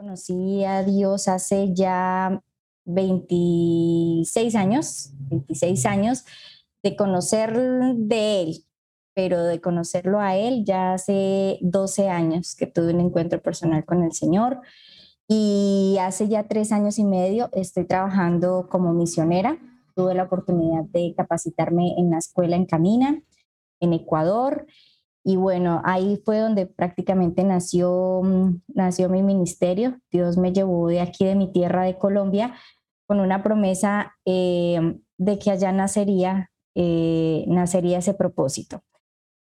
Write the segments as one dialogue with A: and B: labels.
A: conocí a Dios hace ya 26 años, 26 años de conocer de Él, pero de conocerlo a Él ya hace 12 años que tuve un encuentro personal con el Señor. Y hace ya tres años y medio estoy trabajando como misionera. Tuve la oportunidad de capacitarme en la escuela en Camina, en Ecuador. Y bueno, ahí fue donde prácticamente nació, mm, nació mi ministerio. Dios me llevó de aquí, de mi tierra, de Colombia, con una promesa eh, de que allá nacería, eh, nacería ese propósito.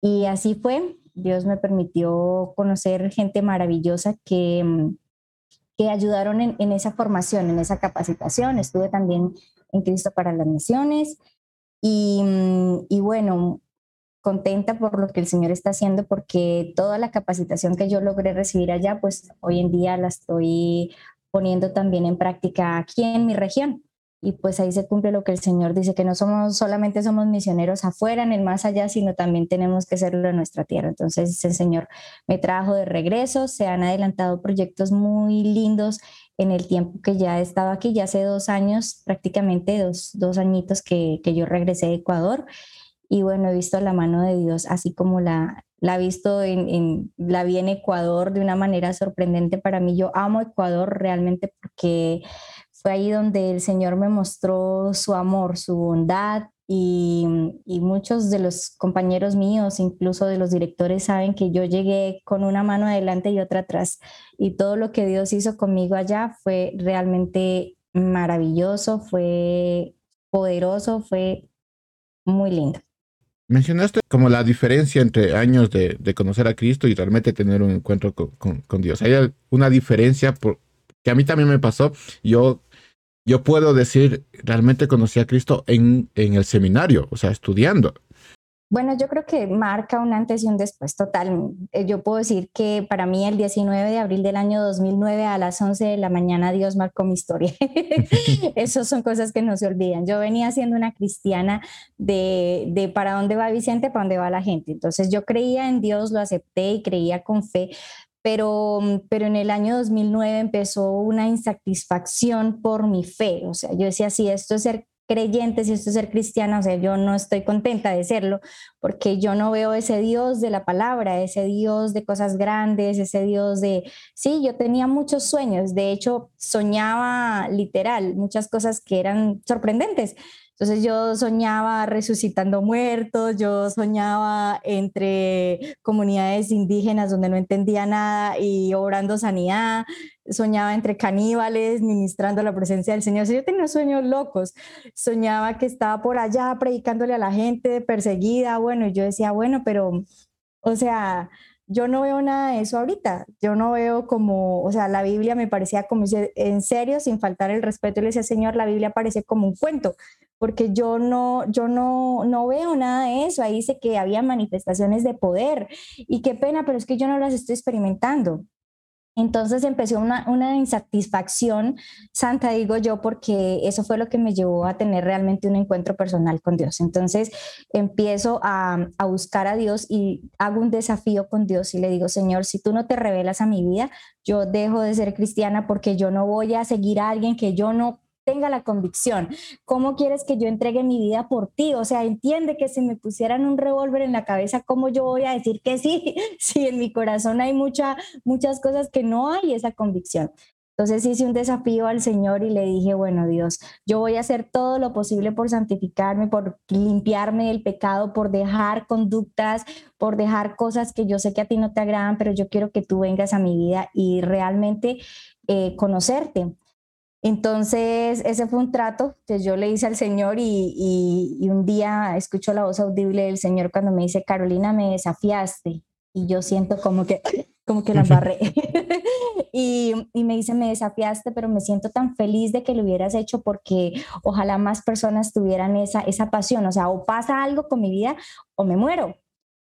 A: Y así fue. Dios me permitió conocer gente maravillosa que, mm, que ayudaron en, esa formación, en esa capacitación. Estuve también en Cristo para las Misiones y, mm, y, bueno, contenta por lo que el Señor está haciendo porque toda la capacitación que yo logré recibir allá, pues hoy en día la estoy poniendo también en práctica aquí en mi región y pues ahí se cumple lo que el Señor dice, que no somos solamente somos misioneros afuera, en el más allá, sino también tenemos que serlo en nuestra tierra. Entonces el Señor me trajo de regreso, se han adelantado proyectos muy lindos en el tiempo que ya he estado aquí, ya hace dos años, prácticamente dos, dos añitos que, que yo regresé de Ecuador. Y bueno, he visto la mano de Dios, así como la, la he visto en, la vi en Ecuador de una manera sorprendente para mí. Yo amo Ecuador realmente porque fue ahí donde el Señor me mostró su amor, su bondad y, muchos de los compañeros míos, incluso de los directores, saben que yo llegué con una mano adelante y otra atrás. Y todo lo que Dios hizo conmigo allá fue realmente maravilloso, fue poderoso, fue muy lindo.
B: Mencionaste como la diferencia entre años de, conocer a Cristo y realmente tener un encuentro con, con Dios. ¿Hay una diferencia por, que a mí también me pasó? Yo yo puedo decir, realmente conocí a Cristo en, en el seminario, o sea, estudiando.
A: Bueno, yo creo que marca un antes y un después total. Eh, yo puedo decir que para mí el 19 de abril del año 2009 a las 11 de la mañana Dios marcó mi historia. Esas son cosas que no se olvidan. Yo venía siendo una cristiana de, de para dónde va Vicente, para dónde va la gente. Entonces yo creía en Dios, lo acepté y creía con fe, pero, pero en el año 2009 empezó una insatisfacción por mi fe. O sea, yo decía, si esto es ser creyente, si esto es ser cristiana, o sea, yo no estoy contenta de serlo, porque yo no veo ese Dios de la palabra, ese Dios de cosas grandes, ese Dios de, sí, yo tenía muchos sueños, de hecho, soñaba literal muchas cosas que eran sorprendentes. Entonces yo soñaba resucitando muertos, yo soñaba entre comunidades indígenas donde no entendía nada y obrando sanidad, soñaba entre caníbales, ministrando la presencia del Señor. yo tenía sueños locos, soñaba que estaba por allá predicándole a la gente perseguida, bueno, y yo decía, bueno, pero, o sea, yo no veo nada de eso ahorita. Yo no veo como, o sea, la Biblia me parecía como, en serio, sin faltar el respeto, le decía, Señor, la Biblia parece como un cuento porque yo no, yo no, no veo nada de eso. Ahí dice que había manifestaciones de poder y qué pena, pero es que yo no las estoy experimentando. Entonces empezó una, una, insatisfacción santa, digo yo, porque eso fue lo que me llevó a tener realmente un encuentro personal con Dios. Entonces empiezo a, a, buscar a Dios y hago un desafío con Dios y le digo, Señor, si tú no te revelas a mi vida, yo dejo de ser cristiana porque yo no voy a seguir a alguien que yo no tenga la convicción. ¿Cómo quieres que yo entregue mi vida por ti? O sea, entiende que si me pusieran un revólver en la cabeza, ¿cómo yo voy a decir que sí? Si en mi corazón hay mucha, muchas cosas que no hay esa convicción. Entonces hice un desafío al Señor y le dije, bueno Dios, yo voy a hacer todo lo posible por santificarme, por limpiarme del pecado, por dejar conductas, por dejar cosas que yo sé que a ti no te agradan, pero yo quiero que tú vengas a mi vida y realmente eh, conocerte. Entonces, ese fue un trato que yo le hice al Señor y, un día escucho la voz audible del Señor cuando me dice, Carolina, me desafiaste. Y yo siento como que, como que la barré. y, me dice, me desafiaste, pero me siento tan feliz de que lo hubieras hecho porque ojalá más personas tuvieran esa, esa pasión. O sea, o pasa algo con mi vida o me muero.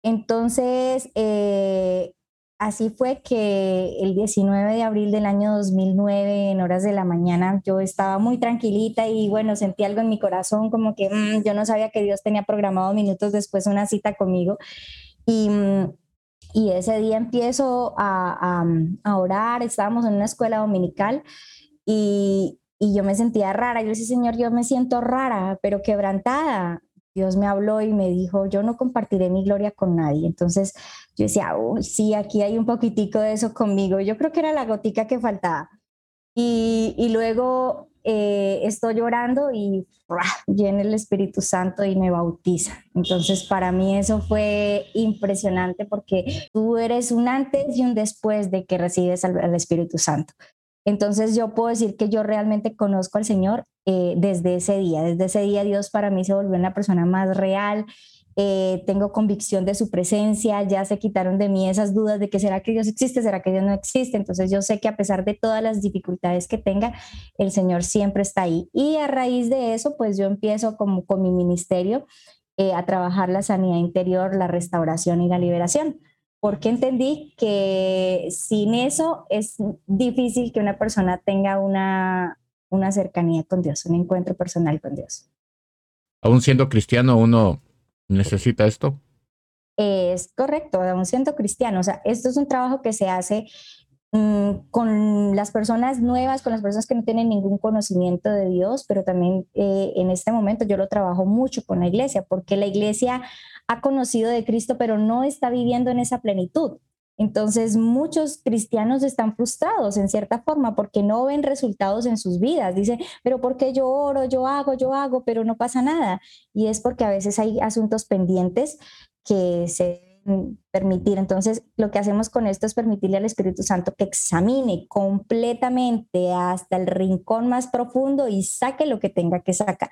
A: Entonces, eh, Así fue que el 19 de abril del año 2009, en horas de la mañana, yo estaba muy tranquilita y bueno, sentí algo en mi corazón como que mm, yo no sabía que Dios tenía programado minutos después una cita conmigo. Y, mm, ese día empiezo a, a, orar, estábamos en una escuela dominical y, y yo me sentía rara. Yo decía, Señor, yo me siento rara, pero quebrantada. Dios me habló y me dijo, yo no compartiré mi gloria con nadie. Entonces yo decía, uy, sí, aquí hay un poquitico de eso conmigo. Yo creo que era la gotica que faltaba. Y, y luego eh, estoy llorando y viene el Espíritu Santo y me bautiza. Entonces, para mí eso fue impresionante porque tú eres un antes y un después de que recibes al, Espíritu Santo. Entonces, yo puedo decir que yo realmente conozco al Señor eh, desde ese día. Desde ese día Dios para mí se volvió una persona más real, eh, tengo convicción de su presencia, ya se quitaron de mí esas dudas de que será que Dios existe, será que Dios no existe. Entonces yo sé que a pesar de todas las dificultades que tenga, el Señor siempre está ahí. Y a raíz de eso, pues yo empiezo como con mi ministerio eh, a trabajar la sanidad interior, la restauración y la liberación. Porque entendí que sin eso es difícil que una persona tenga una, una cercanía con Dios, un encuentro personal con Dios.
B: Aún siendo cristiano, uno necesita esto.
A: Es correcto, aún siendo cristiano. O sea, esto es un trabajo que se hace mm, con las personas nuevas, con las personas que no tienen ningún conocimiento de Dios, pero también eh, en este momento yo lo trabajo mucho con la iglesia, porque la iglesia ha conocido de Cristo, pero no está viviendo en esa plenitud. Entonces, muchos cristianos están frustrados en cierta forma porque no ven resultados en sus vidas. Dicen, pero ¿por qué yo oro, yo hago, yo hago, pero no pasa nada? Y es porque a veces hay asuntos pendientes que se permitir. Entonces, lo que hacemos con esto es permitirle al Espíritu Santo que examine completamente hasta el rincón más profundo y saque lo que tenga que sacar.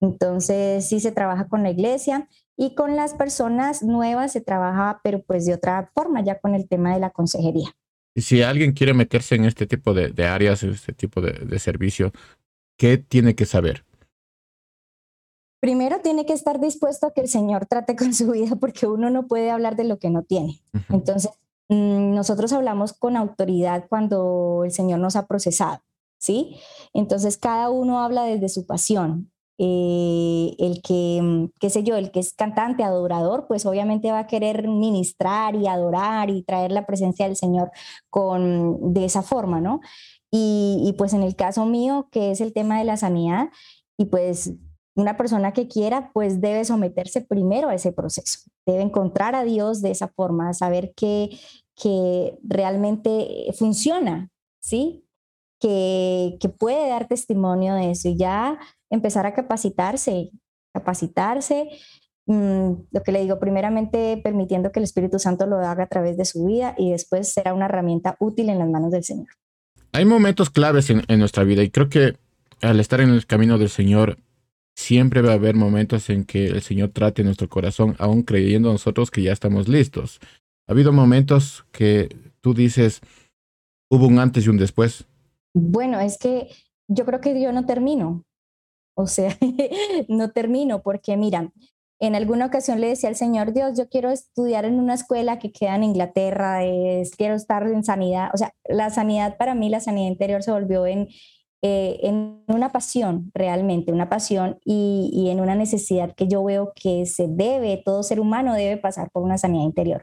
A: Entonces, sí se trabaja con la iglesia y con las personas nuevas se trabaja, pero pues de otra forma, ya con el tema de la consejería.
B: Y si alguien quiere meterse en este tipo de, áreas, en este tipo de, servicio, ¿qué tiene que saber?
A: Primero tiene que estar dispuesto a que el Señor trate con su vida porque uno no puede hablar de lo que no tiene. Entonces, mm, nosotros hablamos con autoridad cuando el Señor nos ha procesado, ¿sí? Entonces, cada uno habla desde su pasión. Eh, el que, mm, qué sé yo, el que es cantante, adorador, pues obviamente va a querer ministrar y adorar y traer la presencia del Señor con, de esa forma, ¿no? Y, y pues en el caso mío, que es el tema de la sanidad, y pues una persona que quiera, pues debe someterse primero a ese proceso, debe encontrar a Dios de esa forma, saber que, que realmente funciona, ¿sí? Que, que puede dar testimonio de eso y ya empezar a capacitarse, capacitarse, mm, lo que le digo, primeramente permitiendo que el Espíritu Santo lo haga a través de su vida y después será una herramienta útil en las manos del Señor.
B: Hay momentos claves en, nuestra vida y creo que al estar en el camino del Señor, siempre va a haber momentos en que el Señor trate nuestro corazón, aún creyendo nosotros que ya estamos listos. Ha habido momentos que tú dices, hubo un antes y un después.
A: Bueno, es que yo creo que yo no termino. O sea, no termino porque mira, en alguna ocasión le decía al Señor Dios, yo quiero estudiar en una escuela que queda en Inglaterra, quiero estar en sanidad. O sea, la sanidad para mí, la sanidad interior se volvió en, eh, en una pasión, realmente, una pasión y, y, en una necesidad que yo veo que se debe, todo ser humano debe pasar por una sanidad interior.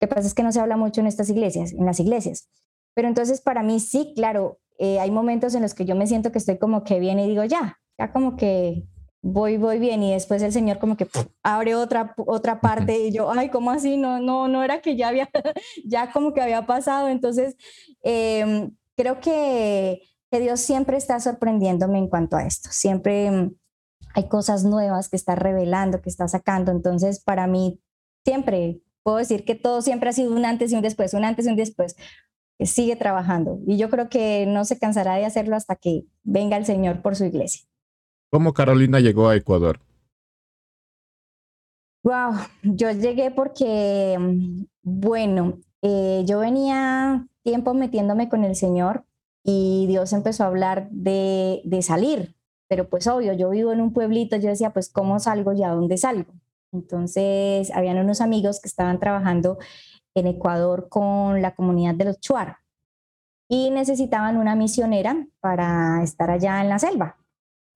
A: Lo que pasa es que no se habla mucho en estas iglesias, en las iglesias. Pero entonces para mí sí, claro, eh, hay momentos en los que yo me siento que estoy como que bien y digo, ya, ya como que voy, voy bien y después el Señor como que abre otra, otra parte y yo, ay, ¿cómo así? No, no, no era que ya había, ya como que había pasado. Entonces, em, creo que, que, Dios siempre está sorprendiéndome en cuanto a esto. Siempre em, hay cosas nuevas que está revelando, que está sacando. Entonces, para mí, siempre puedo decir que todo siempre ha sido un antes y un después, un antes y un después. Sigue trabajando y yo creo que no se cansará de hacerlo hasta que venga el Señor por su iglesia.
B: ¿Cómo Carolina llegó a Ecuador?
A: Wow, yo llegué porque, bueno, eh, yo venía tiempo metiéndome con el Señor y Dios empezó a hablar de, de salir, pero pues obvio, yo vivo en un pueblito, yo decía, pues ¿cómo salgo y a dónde salgo? Entonces, habían unos amigos que estaban trabajando en Ecuador con la comunidad de los Chuar y necesitaban una misionera para estar allá en la selva.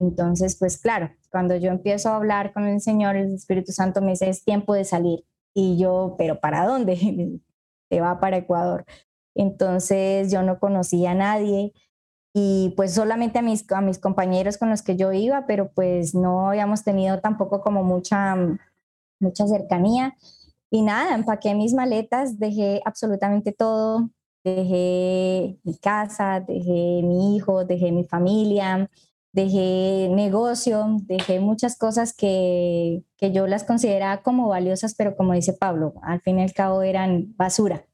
A: Entonces, pues claro, cuando yo empiezo a hablar con el Señor, el Espíritu Santo me dice, es tiempo de salir. Y yo, pero ¿para dónde? Se va para Ecuador. Entonces yo no conocía a nadie y pues solamente a mis, a mis compañeros con los que yo iba, pero pues no habíamos tenido tampoco como mucha, mucha cercanía. Y nada, empaqué mis maletas, dejé absolutamente todo, dejé mi casa, dejé mi hijo, dejé mi familia, dejé negocio, dejé muchas cosas que, que yo las consideraba como valiosas, pero como dice Pablo, al fin y al cabo eran basura.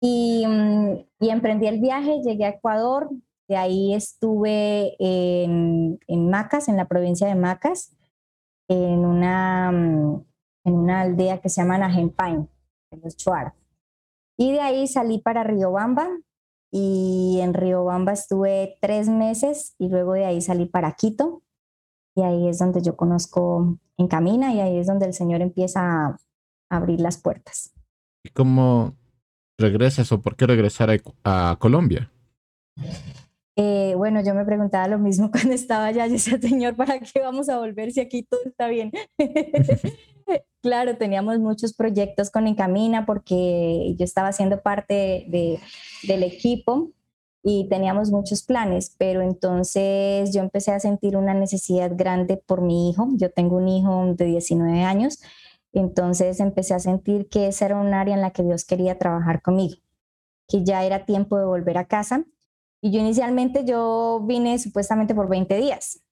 A: Y, mm, y emprendí el viaje, llegué a Ecuador, de ahí estuve en, en Macas, en la provincia de Macas, en una, mm, en una aldea que se llama Najempain, en los Chuar. Y de ahí salí para Riobamba y en Riobamba estuve tres meses y luego de ahí salí para Quito y ahí es donde yo conozco en Camina y ahí es donde el Señor empieza a abrir las puertas.
B: ¿Y cómo regresas o por qué regresar a, a Colombia?
A: Eh, bueno, yo me preguntaba lo mismo cuando estaba allá. Yo decía, Señor, ¿para qué vamos a volver si aquí todo está bien? claro, teníamos muchos proyectos con Encamina porque yo estaba siendo parte de, del equipo y teníamos muchos planes, pero entonces yo empecé a sentir una necesidad grande por mi hijo. Yo tengo un hijo de 19 años, entonces empecé a sentir que esa era un área en la que Dios quería trabajar conmigo, que ya era tiempo de volver a casa y yo inicialmente yo vine supuestamente por 20 días.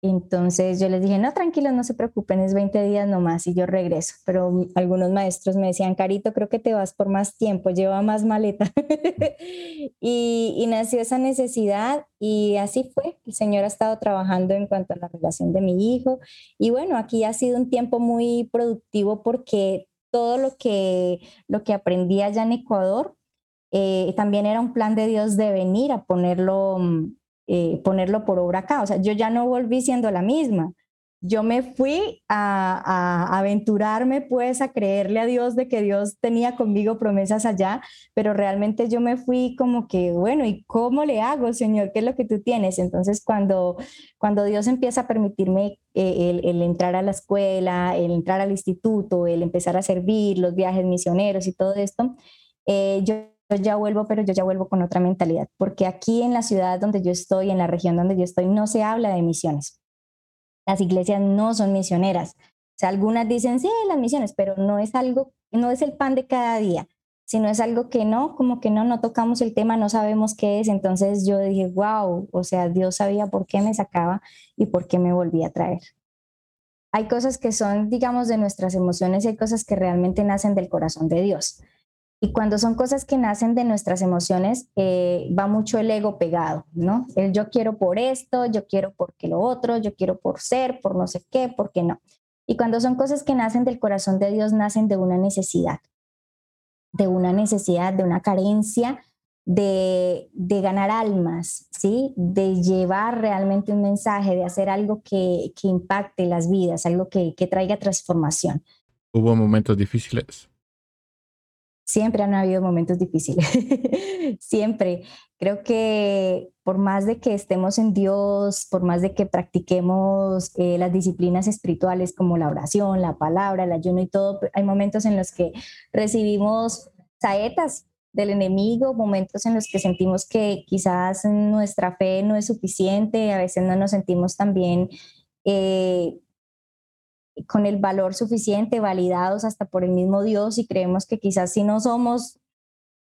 A: Entonces yo les dije, no, tranquilos, no se preocupen, es 20 días nomás y yo regreso. Pero algunos maestros me decían, Carito, creo que te vas por más tiempo, lleva más maleta. y, y, nació esa necesidad y así fue. El Señor ha estado trabajando en cuanto a la relación de mi hijo. Y bueno, aquí ha sido un tiempo muy productivo porque todo lo que, lo que aprendí allá en Ecuador eh, también era un plan de Dios de venir a ponerlo, mm, eh, ponerlo por obra acá. O sea, yo ya no volví siendo la misma. Yo me fui a, a, aventurarme pues a creerle a Dios de que Dios tenía conmigo promesas allá, pero realmente yo me fui como que, bueno, ¿y cómo le hago, Señor? ¿Qué es lo que tú tienes? Entonces cuando, cuando Dios empieza a permitirme eh, el, el, entrar a la escuela, el entrar al instituto, el empezar a servir, los viajes misioneros y todo esto, yo yo ya vuelvo, pero yo ya vuelvo con otra mentalidad, porque aquí en la ciudad donde yo estoy, en la región donde yo estoy, no se habla de misiones. Las iglesias no son misioneras. O sea, algunas dicen, sí, las misiones, pero no es algo, no es el pan de cada día, sino es algo que no, como que no, no tocamos el tema, no sabemos qué es. Entonces yo dije, wow, o sea, Dios sabía por qué me sacaba y por qué me volvía a traer. Hay cosas que son, digamos, de nuestras emociones y hay cosas que realmente nacen del corazón de Dios. Y cuando son cosas que nacen de nuestras emociones, eh, va mucho el ego pegado, ¿no? El yo quiero por esto, yo quiero porque lo otro, yo quiero por ser, por no sé qué, por qué no. Y cuando son cosas que nacen del corazón de Dios, nacen de una necesidad, de una necesidad, de una carencia, de, de ganar almas, ¿sí? De llevar realmente un mensaje, de hacer algo que, que impacte las vidas, algo que, que traiga transformación.
B: ¿Hubo momentos difíciles?
A: Siempre han habido momentos difíciles, siempre. Creo que por más de que estemos en Dios, por más de que practiquemos eh, las disciplinas espirituales como la oración, la palabra, el ayuno y todo, hay momentos en los que recibimos saetas del enemigo, momentos en los que sentimos que quizás nuestra fe no es suficiente, a veces no nos sentimos tan bien eh, con el valor suficiente, validados hasta por el mismo Dios y creemos que quizás si no somos,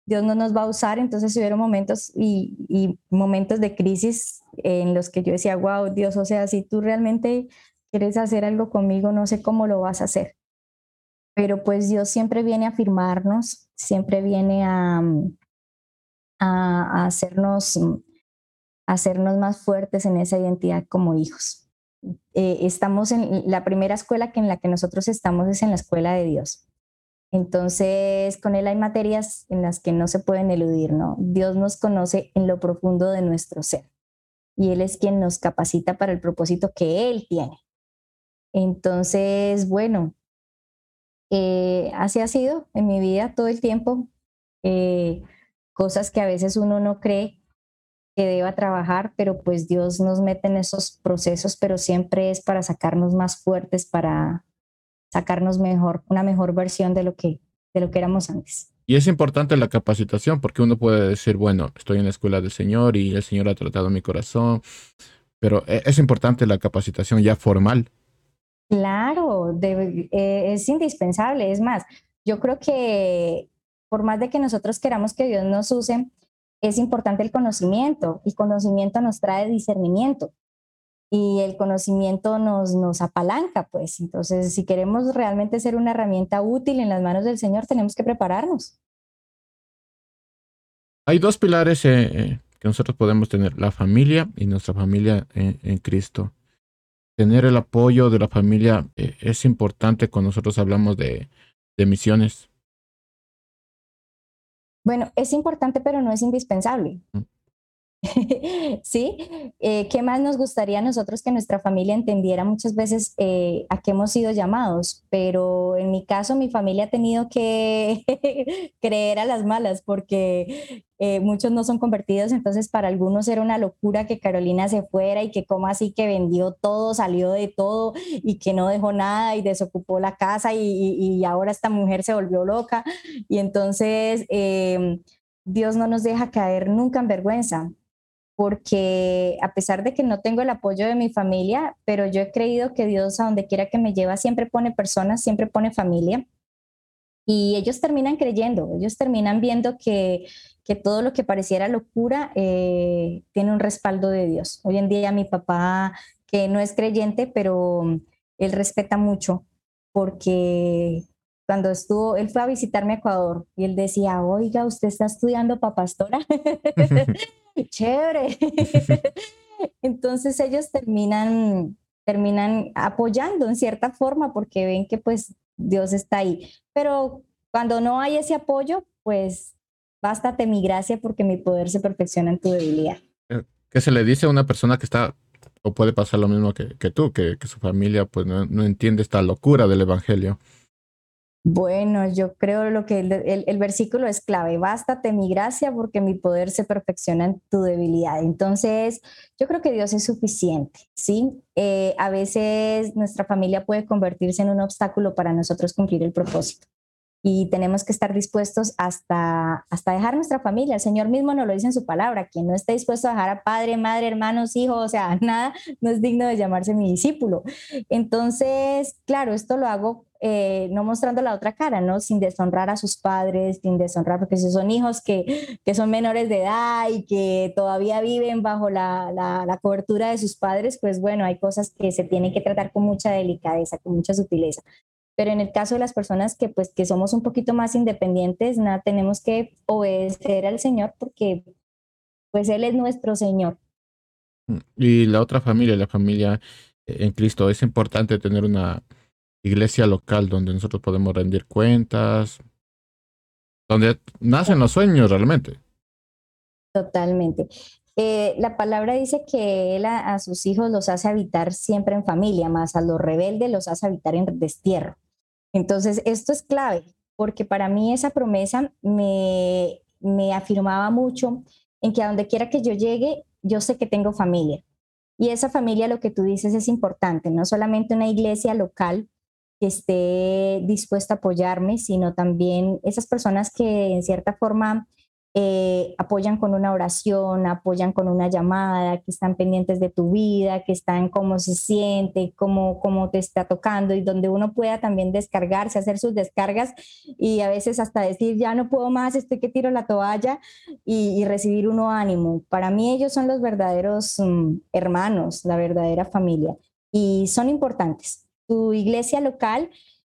A: Dios no nos va a usar. Entonces hubieron momentos y, momentos de crisis en los que yo decía, wow, Dios, o sea, si tú realmente quieres hacer algo conmigo, no sé cómo lo vas a hacer. Pero pues Dios siempre viene a afirmarnos, siempre viene a, a, hacernos, hacernos más fuertes en esa identidad como hijos. Eh, estamos en la primera escuela que en la que nosotros estamos es en la escuela de Dios. Entonces, con Él hay materias en las que no se pueden eludir, ¿no? Dios nos conoce en lo profundo de nuestro ser y Él es quien nos capacita para el propósito que Él tiene. Entonces, bueno, eh, así ha sido en mi vida todo el tiempo. Eh, cosas que a veces uno no cree que deba trabajar, pero pues Dios nos mete en esos procesos, pero siempre es para sacarnos más fuertes, para, sacarnos mejor, una mejor versión de lo que, de lo que éramos antes.
B: Y es importante la capacitación porque uno puede decir, bueno, estoy en la escuela del Señor y el Señor ha tratado mi corazón, pero e, es importante la capacitación ya formal.
A: Claro, eh, es indispensable. Es más, yo creo que por más de que nosotros queramos que Dios nos use, es importante el conocimiento y conocimiento nos trae discernimiento y el conocimiento nos, nos apalanca, pues. Entonces, si queremos realmente ser una herramienta útil en las manos del Señor, tenemos que prepararnos.
B: Hay dos pilares eh, eh, que nosotros podemos tener, la familia y nuestra familia en, Cristo. Tener el apoyo de la familia eh, es importante cuando nosotros hablamos de, de misiones.
A: Bueno, es importante, pero no es indispensable. ¿Sí? Eh, ¿Qué más nos gustaría a nosotros que nuestra familia entendiera muchas veces eh, a qué hemos sido llamados? Pero en mi caso, mi familia ha tenido que creer a las malas porque eh, muchos no son convertidos, entonces para algunos era una locura que Carolina se fuera y que como así que vendió todo, salió de todo y que no dejó nada y desocupó la casa y, y ahora esta mujer se volvió loca. Y entonces... Dios no nos deja caer nunca en vergüenza porque a pesar de que no tengo el apoyo de mi familia, pero yo he creído que Dios a donde quiera que me lleva siempre pone personas, siempre pone familia. Y ellos terminan creyendo, ellos terminan viendo que, que todo lo que pareciera locura eh, tiene un respaldo de Dios. Hoy en día mi papá, que no es creyente, pero él respeta mucho porque cuando estuvo, él fue a visitarme a Ecuador y él decía, oiga, usted está estudiando para pastora. Chévere. Entonces ellos terminan, terminan apoyando en cierta forma porque ven que pues Dios está ahí. Pero cuando no hay ese apoyo, pues bástate mi gracia porque mi poder se perfecciona en tu debilidad.
B: Eh, ¿Qué se le dice a una persona que está, o puede pasar lo mismo que, que tú, que, que, su familia pues no, no entiende esta locura del Evangelio?
A: Bueno, yo creo lo que el, versículo es clave. Bástate mi gracia porque mi poder se perfecciona en tu debilidad. Entonces, yo creo que Dios es suficiente, ¿sí? Eh, a veces nuestra familia puede convertirse en un obstáculo para nosotros cumplir el propósito y tenemos que estar dispuestos hasta, hasta dejar nuestra familia. El Señor mismo nos lo dice en su palabra, quien no esté dispuesto a dejar a padre, madre, hermanos, hijos, o sea, nada, no es digno de llamarse mi discípulo. Entonces, claro, esto lo hago eh, no mostrando la otra cara, ¿no? Sin deshonrar a sus padres, sin deshonrar, porque si son hijos que, que son menores de edad y que todavía viven bajo la, la, la cobertura de sus padres, pues bueno, hay cosas que se tienen que tratar con mucha delicadeza, con mucha sutileza. Pero en el caso de las personas que pues que somos un poquito más independientes, nada, tenemos que obedecer al Señor porque pues Él es nuestro Señor.
B: Mm, y la otra familia, la familia en Cristo, es importante tener una iglesia local donde nosotros podemos rendir cuentas, donde nacen los sueños realmente.
A: Totalmente. Eh, la palabra dice que él a, a, sus hijos los hace habitar siempre en familia, más a los rebeldes los hace habitar en destierro. Entonces, esto es clave, porque para mí esa promesa me, me afirmaba mucho en que a donde quiera que yo llegue, yo sé que tengo familia. Y esa familia, lo que tú dices, es importante, no solamente una iglesia local que esté dispuesta a apoyarme, sino también esas personas que en cierta forma eh, apoyan con una oración, apoyan con una llamada, que están pendientes de tu vida, que están cómo se siente, cómo, cómo te está tocando y donde uno pueda también descargarse, hacer sus descargas y a veces hasta decir, ya no puedo más, estoy que tiro la toalla y, recibir uno ánimo. Para mí ellos son los verdaderos mm, hermanos, la verdadera familia y son importantes. Tu iglesia local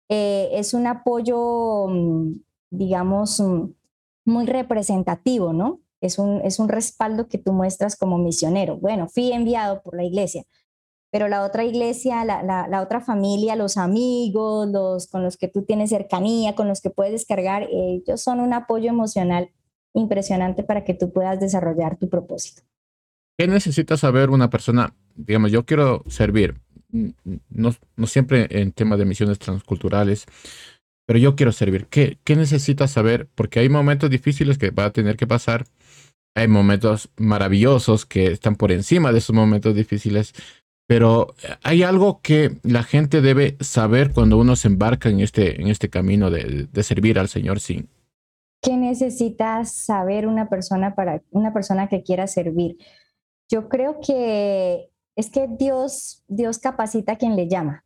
A: eh, es un apoyo, mm, digamos, mm, muy representativo, ¿no? Es un, es un respaldo que tú muestras como misionero. Bueno, fui enviado por la iglesia, pero la otra iglesia, la, la, otra familia, los amigos, los con los que tú tienes cercanía, con los que puedes descargar, ellos son un apoyo emocional impresionante para que tú puedas desarrollar tu propósito.
B: ¿Qué necesita saber una persona? Digamos, yo quiero servir, no, no siempre en temas de misiones transculturales, pero yo quiero servir. ¿Qué, ¿Qué necesitas saber? Porque hay momentos difíciles que va a tener que pasar. Hay momentos maravillosos que están por encima de esos momentos difíciles. Pero hay algo que la gente debe saber cuando uno se embarca en este, en este camino de, de servir al Señor sin.
A: ¿Qué necesita saber una persona para una persona que quiera servir? Yo creo que es que Dios, Dios capacita a quien le llama.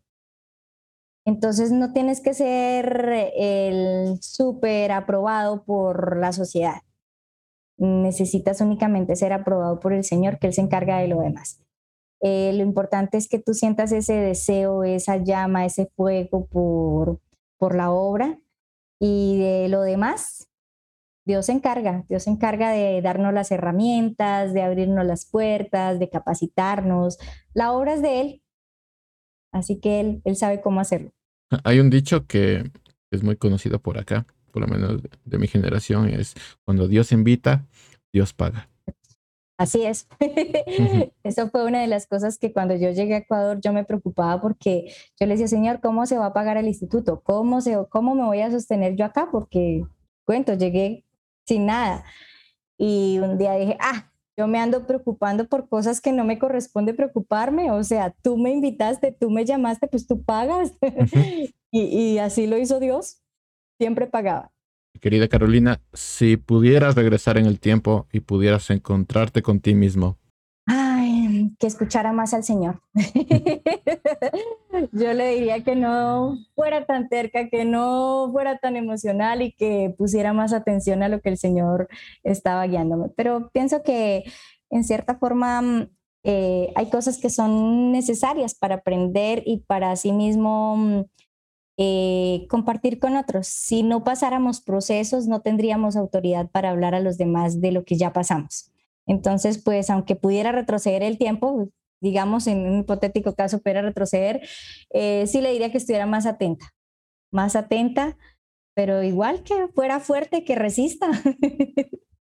A: Entonces no tienes que ser el súper aprobado por la sociedad. Necesitas únicamente ser aprobado por el Señor, que Él se encarga de lo demás. Eh, lo importante es que tú sientas ese deseo, esa llama, ese fuego por, por la obra y de lo demás, Dios se encarga, Dios se encarga de darnos las herramientas, de abrirnos las puertas, de capacitarnos. La obra es de Él, así que Él, él sabe cómo hacerlo.
B: Hay un dicho que es muy conocido por acá, por lo menos de mi generación, es cuando Dios invita, Dios paga.
A: Así es. Eso fue una de las cosas que cuando yo llegué a Ecuador yo me preocupaba porque yo le decía, Señor, ¿cómo se va a pagar el instituto? ¿Cómo, se, cómo me voy a sostener yo acá? Porque, cuento, llegué sin nada. Y un día dije, ah, yo me ando preocupando por cosas que no me corresponde preocuparme. O sea, tú me invitaste, tú me llamaste, pues tú pagas. y, y así lo hizo Dios. Siempre pagaba.
B: Querida Carolina, si pudieras regresar en el tiempo y pudieras encontrarte con ti mismo,
A: que escuchara más al Señor. Yo le diría que no fuera tan terca, que no fuera tan emocional y que pusiera más atención a lo que el Señor estaba guiándome. Pero pienso que en cierta forma mm, eh, hay cosas que son necesarias para aprender y para sí mismo mm, eh, compartir con otros. Si no pasáramos procesos, no tendríamos autoridad para hablar a los demás de lo que ya pasamos. Entonces, pues aunque pudiera retroceder el tiempo, digamos en un hipotético caso pudiera retroceder, eh, sí le diría que estuviera más atenta, más atenta, pero igual que fuera fuerte, que resista.